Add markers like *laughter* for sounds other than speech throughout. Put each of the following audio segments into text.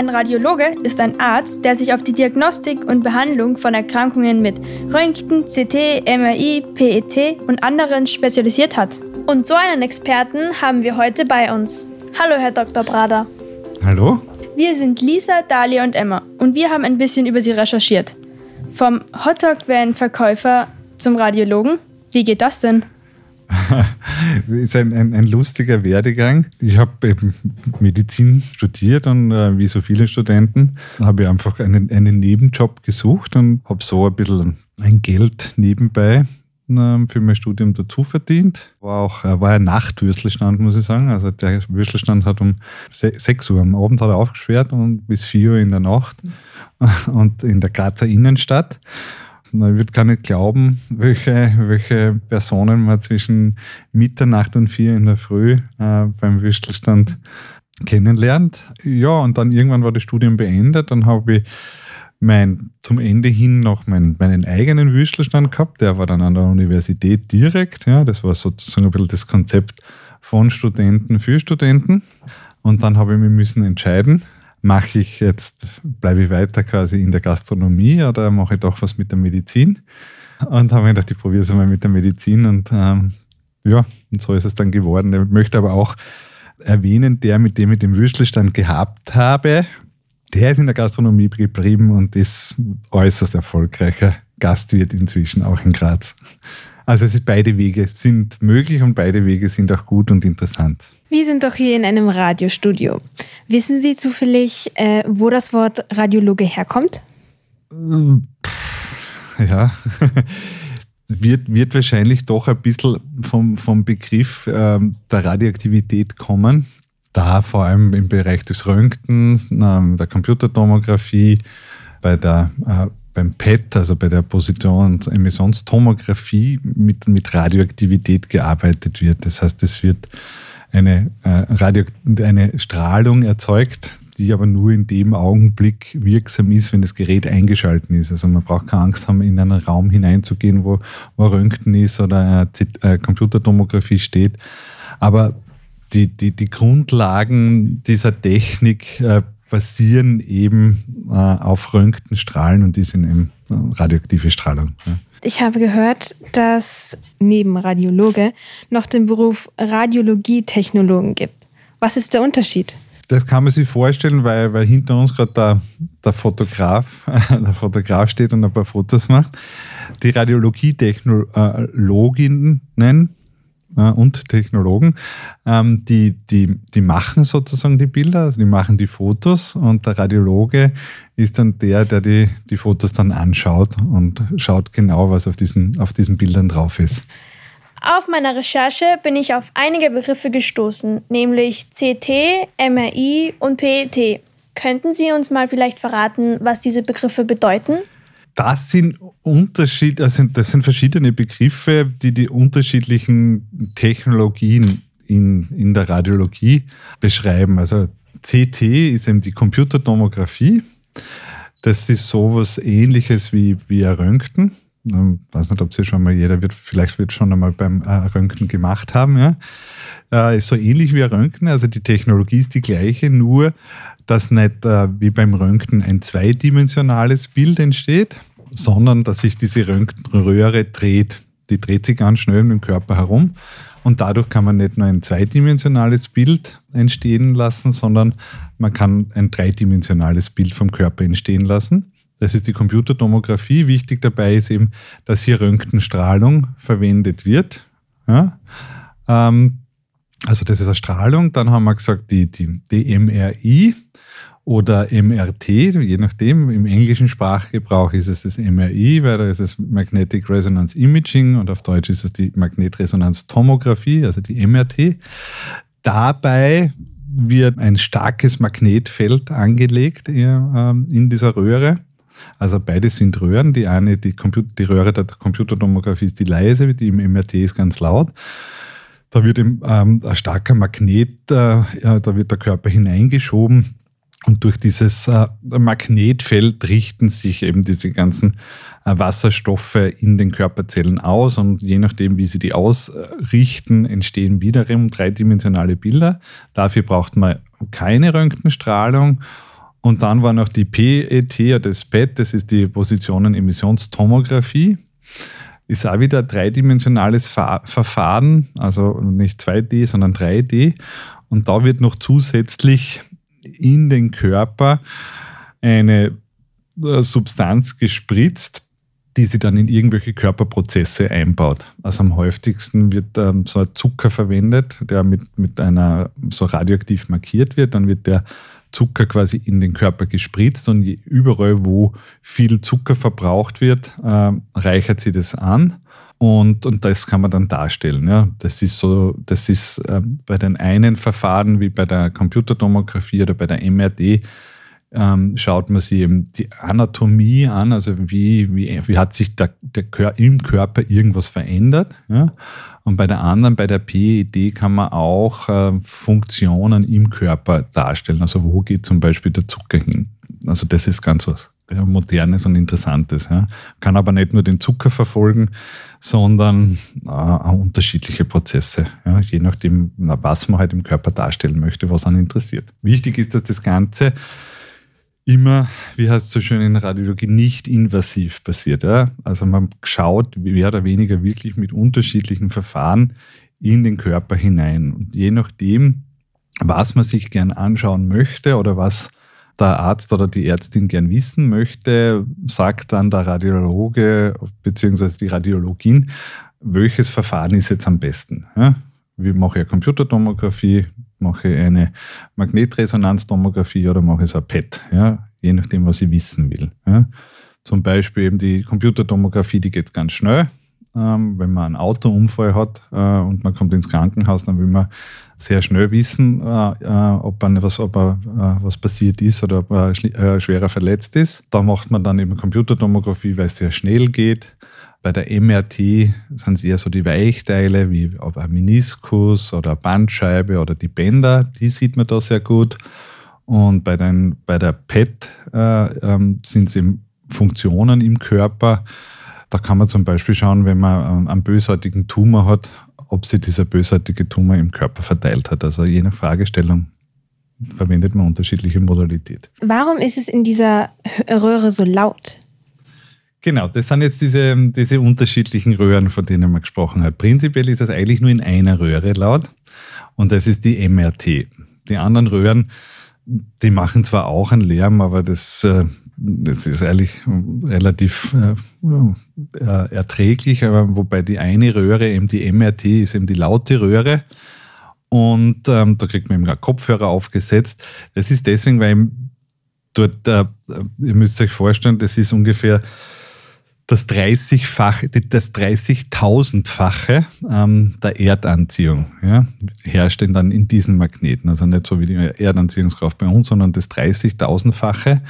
Ein Radiologe ist ein Arzt, der sich auf die Diagnostik und Behandlung von Erkrankungen mit Röntgen, CT, MRI, PET und anderen spezialisiert hat. Und so einen Experten haben wir heute bei uns. Hallo, Herr Dr. Brader. Hallo? Wir sind Lisa, Dalia und Emma und wir haben ein bisschen über Sie recherchiert. Vom Hotdog-Van-Verkäufer zum Radiologen. Wie geht das denn? Das *laughs* ist ein, ein, ein, lustiger Werdegang. Ich habe Medizin studiert und äh, wie so viele Studenten habe ich einfach einen, einen Nebenjob gesucht und habe so ein bisschen ein Geld nebenbei äh, für mein Studium dazu verdient. War auch äh, war ein Nachtwürstelstand, muss ich sagen. Also der Würstelstand hat um 6 Uhr am Abend hat er aufgesperrt und bis 4 Uhr in der Nacht *laughs* und in der Grazer Innenstadt. Ich würde gar nicht glauben, welche, welche Personen man zwischen Mitternacht und vier in der Früh äh, beim Würstelstand kennenlernt. Ja, und dann irgendwann war das Studium beendet. Dann habe ich mein, zum Ende hin noch mein, meinen eigenen Würstelstand gehabt. Der war dann an der Universität direkt. Ja, das war sozusagen ein bisschen das Konzept von Studenten für Studenten. Und dann habe ich mich müssen entscheiden, mache ich jetzt, bleibe ich weiter quasi in der Gastronomie oder mache ich doch was mit der Medizin? Und habe mir gedacht, ich probiere es mal mit der Medizin und ähm, ja, und so ist es dann geworden. Ich möchte aber auch erwähnen, der, mit dem ich den Würstelstand gehabt habe, der ist in der Gastronomie geblieben und ist äußerst erfolgreicher Gastwirt inzwischen auch in Graz. Also es ist beide Wege sind möglich und beide Wege sind auch gut und interessant. Wir sind doch hier in einem Radiostudio. Wissen Sie zufällig, äh, wo das Wort Radiologe herkommt? Ja, *laughs* wird, wird wahrscheinlich doch ein bisschen vom, vom Begriff ähm, der Radioaktivität kommen. Da vor allem im Bereich des Röntgens, ähm, der Computertomographie, bei der, äh, beim PET, also bei der Position- und Emissionstomographie, mit, mit Radioaktivität gearbeitet wird. Das heißt, es wird eine, äh, Radio, eine Strahlung erzeugt, die aber nur in dem Augenblick wirksam ist, wenn das Gerät eingeschalten ist. Also man braucht keine Angst haben, in einen Raum hineinzugehen, wo, wo Röntgen ist oder äh, Computertomographie steht. Aber die, die, die Grundlagen dieser Technik äh, basieren eben äh, auf Röntgenstrahlen und die sind eben radioaktive Strahlung. Ja. Ich habe gehört, dass neben Radiologe noch den Beruf Radiologietechnologen gibt. Was ist der Unterschied? Das kann man sich vorstellen, weil, weil hinter uns gerade der, der Fotograf, *laughs* der Fotograf steht und ein paar Fotos macht. Die Radiologietechnologinnen und Technologen, ähm, die, die, die machen sozusagen die Bilder, also die machen die Fotos und der Radiologe ist dann der, der die, die Fotos dann anschaut und schaut genau, was auf diesen, auf diesen Bildern drauf ist. Auf meiner Recherche bin ich auf einige Begriffe gestoßen, nämlich CT, MRI und PET. Könnten Sie uns mal vielleicht verraten, was diese Begriffe bedeuten? Das sind Unterschied, also das sind verschiedene Begriffe, die die unterschiedlichen Technologien in, in der Radiologie beschreiben. Also CT ist eben die Computertomographie. Das ist sowas ähnliches wie, wie ein Röntgen. Ich weiß nicht, ob sie schon mal jeder wird, vielleicht wird schon einmal beim äh, Röntgen gemacht haben. Ja. Äh, ist so ähnlich wie ein Röntgen, also die Technologie ist die gleiche, nur dass nicht äh, wie beim Röntgen ein zweidimensionales Bild entsteht, sondern dass sich diese Röntgenröhre dreht. Die dreht sich ganz schnell im Körper herum und dadurch kann man nicht nur ein zweidimensionales Bild entstehen lassen, sondern man kann ein dreidimensionales Bild vom Körper entstehen lassen. Das ist die Computertomographie. Wichtig dabei ist eben, dass hier Röntgenstrahlung verwendet wird. Ja? Ähm, also das ist eine Strahlung. Dann haben wir gesagt, die, die, die MRI oder MRT, je nachdem. Im englischen Sprachgebrauch ist es das MRI, weil da ist es Magnetic Resonance Imaging und auf Deutsch ist es die Magnetresonanztomographie, also die MRT. Dabei wird ein starkes Magnetfeld angelegt ähm, in dieser Röhre. Also beide sind Röhren. Die eine, die, Computer, die Röhre der Computertomographie ist die leise, die im MRT ist ganz laut. Da wird ähm, ein starker Magnet, äh, ja, da wird der Körper hineingeschoben und durch dieses äh, Magnetfeld richten sich eben diese ganzen äh, Wasserstoffe in den Körperzellen aus und je nachdem, wie sie die ausrichten, entstehen wiederum dreidimensionale Bilder. Dafür braucht man keine Röntgenstrahlung Und dann war noch die PET oder das PET, das ist die Positionen-Emissionstomographie. Ist auch wieder ein dreidimensionales Verfahren, also nicht 2D, sondern 3D. Und da wird noch zusätzlich in den Körper eine äh, Substanz gespritzt, die sie dann in irgendwelche Körperprozesse einbaut. Also am häufigsten wird ähm, so ein Zucker verwendet, der mit, mit einer so radioaktiv markiert wird. Dann wird der Zucker quasi in den Körper gespritzt und überall, wo viel Zucker verbraucht wird, äh, reichert sie das an. Und, und das kann man dann darstellen. Ja. Das ist so, das ist äh, bei den einen Verfahren wie bei der Computertomographie oder bei der MRD ähm, schaut man sich eben die Anatomie an, also wie, wie, wie hat sich der, der Kör im Körper irgendwas verändert. Ja? Und bei der anderen, bei der PED, kann man auch äh, Funktionen im Körper darstellen. Also wo geht zum Beispiel der Zucker hin? Also das ist ganz was Modernes und Interessantes. Ja? Kann aber nicht nur den Zucker verfolgen, sondern äh, unterschiedliche Prozesse, ja? je nachdem, was man halt im Körper darstellen möchte, was einen interessiert. Wichtig ist, dass das Ganze immer, wie heißt es so schön in Radiologie, nicht invasiv passiert. Ja? Also man schaut mehr oder weniger wirklich mit unterschiedlichen Verfahren in den Körper hinein. Und je nachdem, was man sich gern anschauen möchte oder was der Arzt oder die Ärztin gern wissen möchte, sagt dann der Radiologe bzw. die Radiologin, welches Verfahren ist jetzt am besten. Ja? Wie mache ich eine Computertomographie? Mache ich eine Magnetresonanztomographie oder mache ich so ein PET? Ja? Je nachdem, was ich wissen will. Ja? Zum Beispiel eben die Computertomographie, die geht ganz schnell. Ähm, wenn man einen Autounfall hat äh, und man kommt ins Krankenhaus, dann will man sehr schnell wissen, äh, äh ob, man was, ob äh, was passiert ist oder ob er äh, schwerer verletzt ist. Da macht man dann eben Computertomographie, weil es sehr schnell geht. Bei der MRT sind es eher so die Weichteile, wie ein Meniskus oder eine Bandscheibe oder die Bänder, die sieht man da sehr gut. Und bei, den, bei der PET äh, ähm, sind es eben Funktionen im Körper. Da kann man zum Beispiel schauen, wenn man ähm, einen bösartigen Tumor hat, ob sich dieser bösartige Tumor im Körper verteilt hat. Also je nach Fragestellung verwendet man unterschiedliche Modalität. Warum ist es in dieser Röhre so laut? Genau, das sind jetzt diese, diese unterschiedlichen Röhren, von denen man gesprochen hat. Prinzipiell ist es eigentlich nur in einer Röhre laut und das ist die MRT. Die anderen Röhren, die machen zwar auch einen Lärm, aber das, äh, das ist eigentlich relativ äh, erträglich, aber wobei die eine Röhre, eben die MRT, ist eben die laute Röhre. Und ähm, da kriegt man eben einen Kopfhörer aufgesetzt. Das ist deswegen, weil dort, äh, ihr müsst euch vorstellen, das ist ungefähr das 30-fache, das 30.000-fache ähm, der Erdanziehung ja, herrscht dann in diesen Magneten. Also nicht so wie die Erdanziehungskraft bei uns, sondern das 30.000-fache.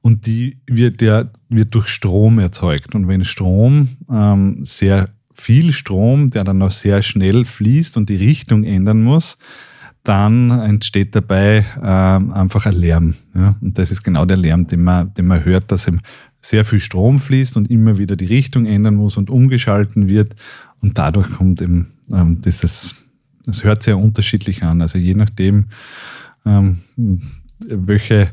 Und die wird ja wird durch Strom erzeugt. Und wenn Strom, ähm, sehr viel Strom, der dann auch sehr schnell fließt und die Richtung ändern muss, dann entsteht dabei ähm, einfach ein Lärm. Ja? Und das ist genau der Lärm, den man, den man hört, dass im sehr viel Strom fließt und immer wieder die Richtung ändern muss und umgeschalten wird. Und dadurch kommt eben ähm, dieses, das hört sehr unterschiedlich an. Also je nachdem, ähm, welche,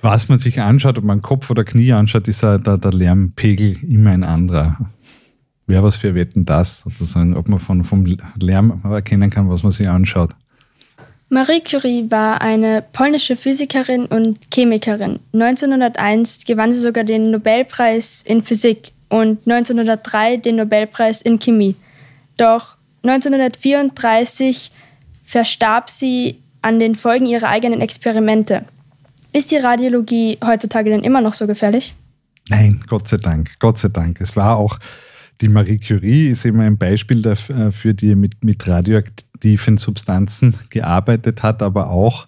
was man sich anschaut, ob man Kopf oder Knie anschaut, ist der, der Lärmpegel immer ein anderer. Wer was für Wetten das, sozusagen, ob man von, vom Lärm erkennen kann, was man sich anschaut. Marie Curie war eine polnische Physikerin und Chemikerin. 1901 gewann sie sogar den Nobelpreis in Physik und 1903 den Nobelpreis in Chemie. Doch 1934 verstarb sie an den Folgen ihrer eigenen Experimente. Ist die Radiologie heutzutage denn immer noch so gefährlich? Nein, Gott sei Dank, Gott sei Dank. Es war auch die Marie Curie ist immer ein Beispiel dafür, die mit, mit radioaktiven Substanzen gearbeitet hat, aber auch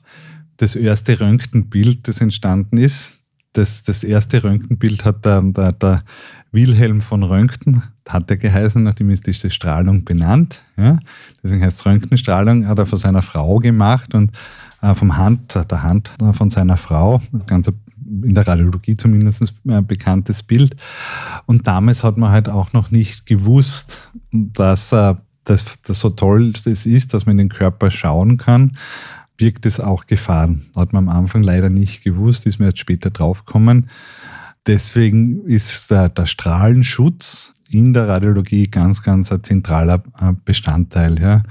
das erste Röntgenbild, das entstanden ist. Das, das erste Röntgenbild hat der, der, der Wilhelm von Röntgen, hat er geheißen, nachdem ist diese Strahlung benannt. Ja? Deswegen heißt es Röntgenstrahlung, hat er von seiner Frau gemacht und äh, vom Hand, der Hand von seiner Frau, ganz in der Radiologie zumindest ein bekanntes Bild. Und damals hat man halt auch noch nicht gewusst, dass äh, das, das so toll das ist, dass man in den Körper schauen kann. birgt es auch Gefahren. Hat man am Anfang leider nicht gewusst, ist mir jetzt später draufgekommen. Deswegen ist der, der Strahlenschutz in der Radiologie ganz, ganz ein zentraler äh, Bestandteil. Ja.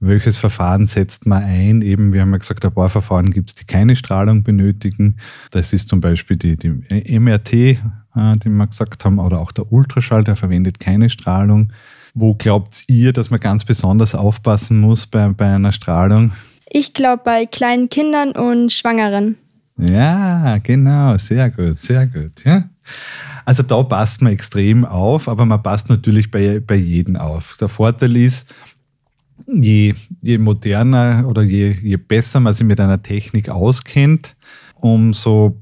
Welches Verfahren setzt man ein? Eben, wir haben ja gesagt, ein paar Verfahren gibt es, die keine Strahlung benötigen. Das ist zum Beispiel die, die MRT, äh, die wir gesagt haben, oder auch der Ultraschall, der verwendet keine Strahlung. Wo glaubt ihr, dass man ganz besonders aufpassen muss bei, bei einer Strahlung? Ich glaube bei kleinen Kindern und Schwangeren. Ja, genau, sehr gut, sehr gut. Ja. Also da passt man extrem auf, aber man passt natürlich bei, bei jedem auf. Der Vorteil ist, je, je moderner oder je, je besser man sich mit einer Technik auskennt, umso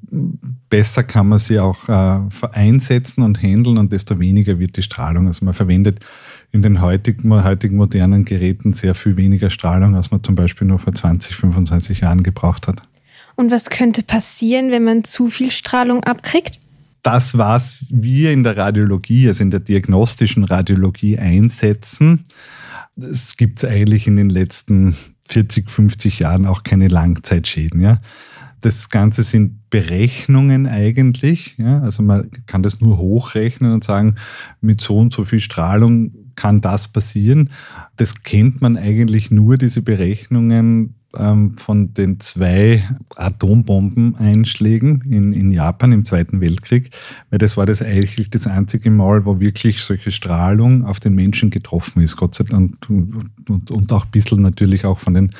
besser kann man sie auch äh, einsetzen und handeln und desto weniger wird die Strahlung. Also man verwendet in den heutigen, heutigen modernen Geräten sehr viel weniger Strahlung, als man zum Beispiel nur vor 20, 25 Jahren gebraucht hat. Und was könnte passieren, wenn man zu viel Strahlung abkriegt? Das, was wir in der Radiologie, also in der diagnostischen Radiologie einsetzen, das gibt es eigentlich in den letzten 40, 50 Jahren auch keine Langzeitschäden. Ja? Das Ganze sind Berechnungen eigentlich. Ja? Also man kann das nur hochrechnen und sagen, mit so und so viel Strahlung kann das passieren. Das kennt man eigentlich nur, diese Berechnungen ähm, von den zwei Atombombeneinschlägen in, in Japan im Zweiten Weltkrieg, weil das war das eigentlich das einzige Mal, wo wirklich solche Strahlung auf den Menschen getroffen ist, Gott sei Dank, und, und, und auch ein bisschen natürlich auch von den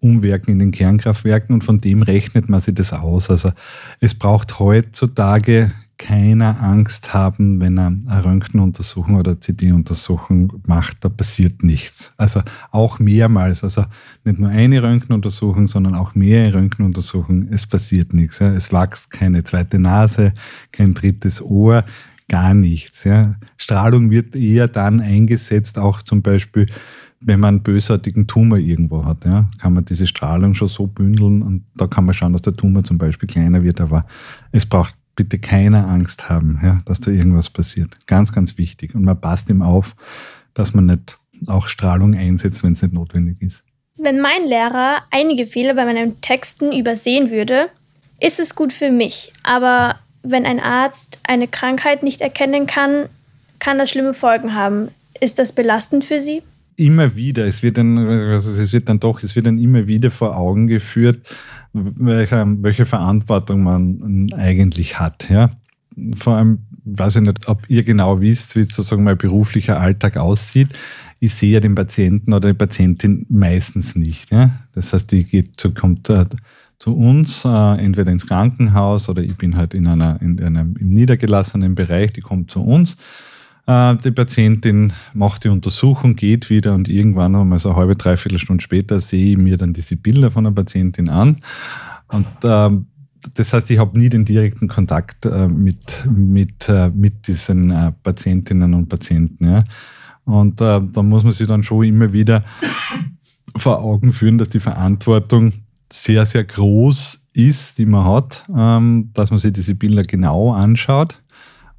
Umwerken in den Kernkraftwerken und von dem rechnet man sich das aus. Also es braucht heutzutage keiner Angst haben, wenn er eine Röntgenuntersuchung oder CD-Untersuchung macht, da passiert nichts. Also auch mehrmals, also nicht nur eine Röntgenuntersuchung, sondern auch mehrere Röntgenuntersuchungen, es passiert nichts. Ja. Es wächst keine zweite Nase, kein drittes Ohr, gar nichts. Ja. Strahlung wird eher dann eingesetzt, auch zum Beispiel wenn man einen bösartigen Tumor irgendwo hat, ja, kann man diese Strahlung schon so bündeln und da kann man schauen, dass der Tumor zum Beispiel kleiner wird, aber es braucht bitte keine Angst haben, ja, dass da irgendwas passiert. Ganz, ganz wichtig. Und man passt ihm auf, dass man nicht auch Strahlung einsetzt, wenn es nicht notwendig ist. Wenn mein Lehrer einige Fehler bei meinen Texten übersehen würde, ist es gut für mich. Aber wenn ein Arzt eine Krankheit nicht erkennen kann, kann das schlimme Folgen haben. Ist das belastend für Sie? Immer wieder, es wird dann, also es wird dann doch, es wird dann immer wieder vor Augen geführt, welche, welche Verantwortung man eigentlich hat. Ja? Vor allem, weiß ich nicht, ob ihr genau wisst, wie sozusagen mein beruflicher Alltag aussieht. Ich sehe ja den Patienten oder die Patientin meistens nicht. Ja? Das heißt, die geht zu, kommt zu uns, äh, entweder ins Krankenhaus oder ich bin halt in einer, in einem im niedergelassenen Bereich, die kommt zu uns äh, die Patientin macht die Untersuchung, geht wieder und irgendwann einmal so eine halbe, dreiviertel Stunde später sehe ich mir dann diese Bilder von der Patientin an. Und ähm, das heißt, ich habe nie den direkten Kontakt äh, mit, mit, äh, mit diesen äh, Patientinnen und Patienten. Ja. Und äh, da muss man sich dann schon immer wieder vor Augen führen, dass die Verantwortung sehr, sehr groß ist, die man hat, ähm, dass man sich diese Bilder genau anschaut,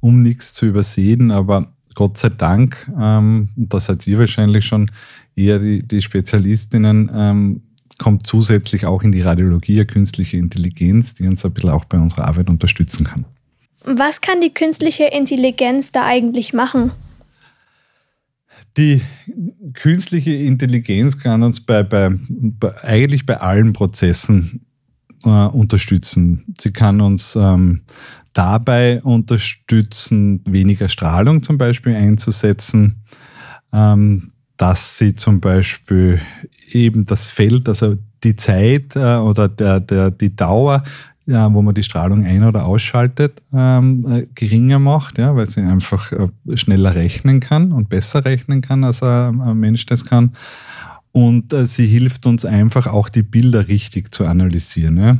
um nichts zu übersehen. Aber Gott sei Dank, ähm, da seid ihr wahrscheinlich schon eher die, die Spezialistinnen, ähm, kommt zusätzlich auch in die Radiologie eine künstliche Intelligenz, die uns ein bisschen auch bei unserer Arbeit unterstützen kann. Was kann die künstliche Intelligenz da eigentlich machen? Die künstliche Intelligenz kann uns bei, bei, bei eigentlich bei allen Prozessen äh, unterstützen. Sie kann uns ähm, dabei unterstützen, weniger Strahlung zum Beispiel einzusetzen, ähm, dass sie zum Beispiel eben das Feld, also die Zeit äh, oder der, der, die Dauer, ja, wo man die Strahlung ein- oder ausschaltet, ähm, äh, geringer macht, ja, weil sie einfach äh, schneller rechnen kann und besser rechnen kann, als ein, ein Mensch das kann. Und äh, sie hilft uns einfach auch die Bilder richtig zu analysieren. Ja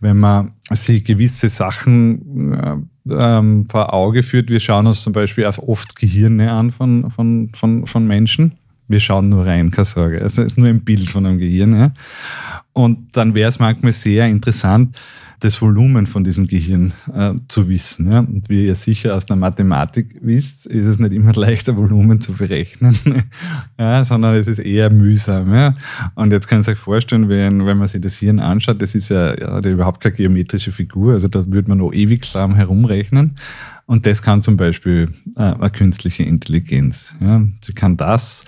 wenn man sich gewisse Sachen äh, ähm, vor Auge führt. Wir schauen uns zum Beispiel oft Gehirne an von, von, von, von Menschen. Wir schauen nur rein, keine Sorge. Es ist nur ein Bild von einem Gehirn. Ja? Und dann wäre es manchmal sehr interessant, das Volumen von diesem Gehirn äh, zu wissen. Ja? Und wie ihr sicher aus der Mathematik wisst, ist es nicht immer *laughs* leichter, Volumen zu berechnen, *laughs* ja, sondern es ist eher mühsam. Ja? Und jetzt kann ich euch vorstellen, wenn, wenn man sich das Hirn anschaut, das ist ja, ja überhaupt keine geometrische Figur, also da würde man noch ewig lang herumrechnen. Und das kann zum Beispiel äh, eine künstliche Intelligenz. Ja? Sie kann das,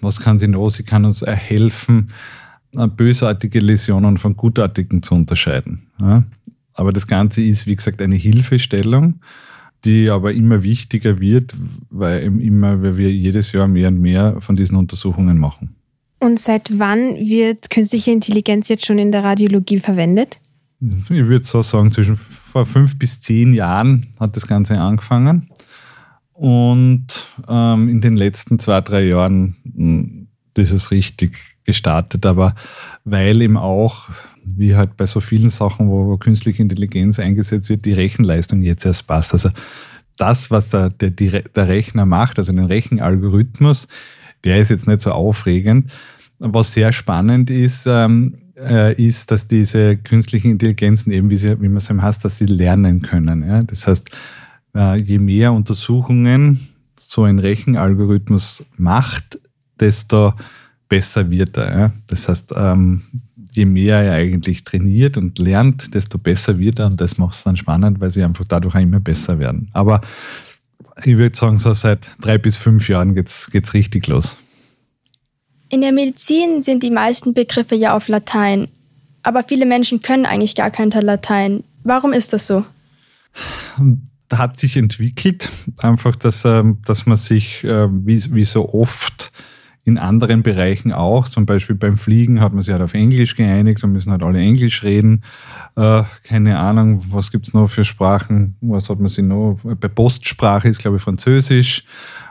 was kann sie noch? Sie kann uns helfen, bösartige Läsionen von gutartigen zu unterscheiden. Ja? Aber das Ganze ist, wie gesagt, eine Hilfestellung, die aber immer wichtiger wird, weil immer, weil wir jedes Jahr mehr und mehr von diesen Untersuchungen machen. Und seit wann wird künstliche Intelligenz jetzt schon in der Radiologie verwendet? Ich würde so sagen, zwischen vor fünf bis zehn Jahren hat das Ganze angefangen. Und ähm, in den letzten zwei, drei Jahren hm, das ist richtig gestartet, aber weil eben auch, wie halt bei so vielen Sachen, wo künstliche Intelligenz eingesetzt wird, die Rechenleistung jetzt erst passt. Also das, was der, der, der Rechner macht, also den Rechenalgorithmus, der ist jetzt nicht so aufregend. Was sehr spannend ist, ähm, äh, ist, dass diese künstlichen Intelligenzen eben, wie, sie, wie man es eben heißt, dass sie lernen können. Ja? Das heißt, äh, je mehr Untersuchungen so ein Rechenalgorithmus macht, desto besser wird er. Ja? Das heißt, ähm, je mehr er eigentlich trainiert und lernt, desto besser wird er und das macht es dann spannend, weil sie einfach dadurch auch immer besser werden. Aber ich würde sagen, so seit drei bis fünf Jahren geht es richtig los. In der Medizin sind die meisten Begriffe ja auf Latein, aber viele Menschen können eigentlich gar kein Latein. Warum ist das so? Da hat sich entwickelt, einfach, dass, ähm, dass man sich äh, wie, wie so oft in anderen Bereichen auch. Zum Beispiel beim Fliegen hat man sich halt auf Englisch geeinigt und müssen halt alle Englisch reden. Äh, keine Ahnung, was gibt es noch für Sprachen? Was hat man sich noch? Bei Postsprache ist, glaube ich, Französisch.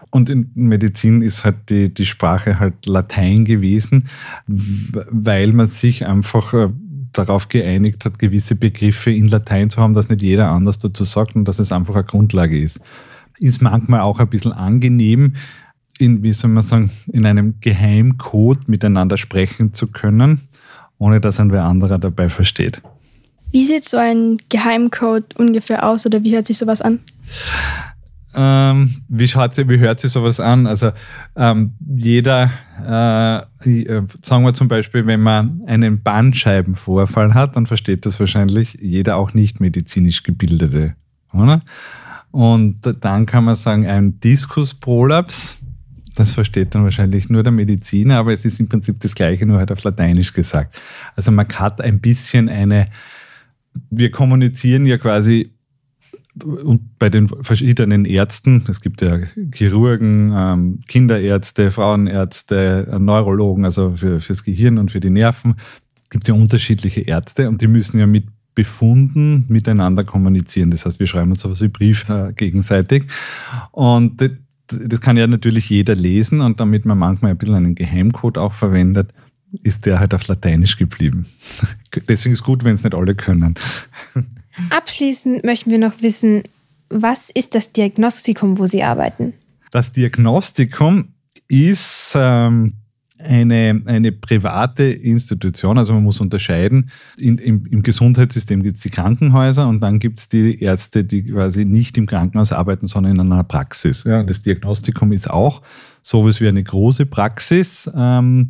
Und in Medizin ist halt die, die Sprache halt Latein gewesen, weil man sich einfach äh, darauf geeinigt hat, gewisse Begriffe in Latein zu haben, dass nicht jeder anders dazu sagt und dass es einfach eine Grundlage ist. Ist manchmal auch ein bisschen angenehm, in, wie soll man sagen, in einem Geheimcode miteinander sprechen zu können, ohne dass ein wer anderer dabei versteht. Wie sieht so ein Geheimcode ungefähr aus oder wie hört sich sowas an? Ähm, wie, schaut sie, wie hört sich sowas an? Also ähm, jeder, äh, äh, sagen wir zum Beispiel, wenn man einen Bandscheibenvorfall hat, dann versteht das wahrscheinlich jeder auch nicht medizinisch Gebildete, oder? Und dann kann man sagen, ein Diskusprolaps das versteht dann wahrscheinlich nur der Mediziner, aber es ist im Prinzip das Gleiche, nur halt auf Lateinisch gesagt. Also man hat ein bisschen eine, wir kommunizieren ja quasi und bei den verschiedenen Ärzten, es gibt ja Chirurgen, ähm, Kinderärzte, Frauenärzte, Neurologen, also für, fürs Gehirn und für die Nerven, gibt es ja unterschiedliche Ärzte und die müssen ja mit Befunden miteinander kommunizieren. Das heißt, wir schreiben uns sowas wie Brief äh, gegenseitig. Und das kann ja natürlich jeder lesen und damit man manchmal ein bisschen einen Geheimcode auch verwendet, ist der halt auf Lateinisch geblieben. *laughs* Deswegen ist es gut, wenn es nicht alle können. *laughs* Abschließend möchten wir noch wissen, was ist das Diagnostikum, wo Sie arbeiten? Das Diagnostikum ist ähm, eine, eine private Institution, also man muss unterscheiden. In, im, Im Gesundheitssystem gibt es die Krankenhäuser und dann gibt es die Ärzte, die quasi nicht im Krankenhaus arbeiten, sondern in einer Praxis. Ja, das Diagnostikum ist auch sowas wie eine große Praxis. Ähm,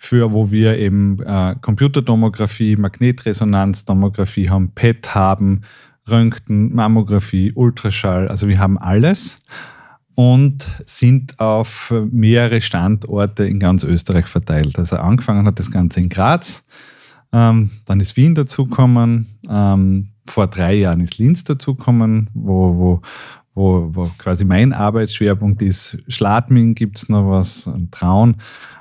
für wo wir eben äh, Computertomographie, Magnetresonanztomographie haben, PET haben, Röntgen, Mammographie, Ultraschall, also wir haben alles und sind auf mehrere Standorte in ganz Österreich verteilt. Also angefangen hat das Ganze in Graz, ähm, dann ist Wien dazugekommen, ähm, vor drei Jahren ist Linz dazugekommen, wo, wo, wo, wo quasi mein Arbeitsschwerpunkt ist. Schladming gibt es noch was, Traun.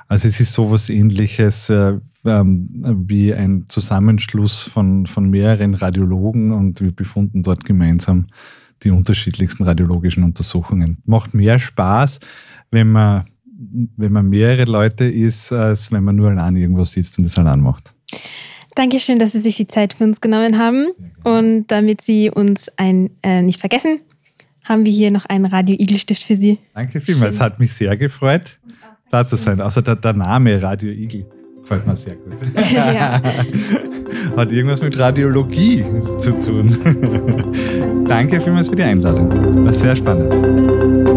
Also es ist sowas ähnliches äh, ähm, wie ein Zusammenschluss von, von mehreren Radiologen und wir befunden dort gemeinsam die unterschiedlichsten radiologischen Untersuchungen. Macht mehr Spaß, wenn man, wenn man mehrere Leute ist, als wenn man nur allein irgendwo sitzt und das allein macht. Dankeschön, dass Sie sich die Zeit für uns genommen haben. Und damit Sie uns ein, äh, nicht vergessen, haben wir hier noch einen Radio-Igel-Stift für Sie. Danke vielmals. Es hat mich sehr gefreut, da zu sein. Außer der, der Name Radio Igel Gefällt mir sehr gut. Ja. *laughs* Hat irgendwas mit Radiologie zu tun. *laughs* Danke vielmals für die Einladung. War sehr spannend.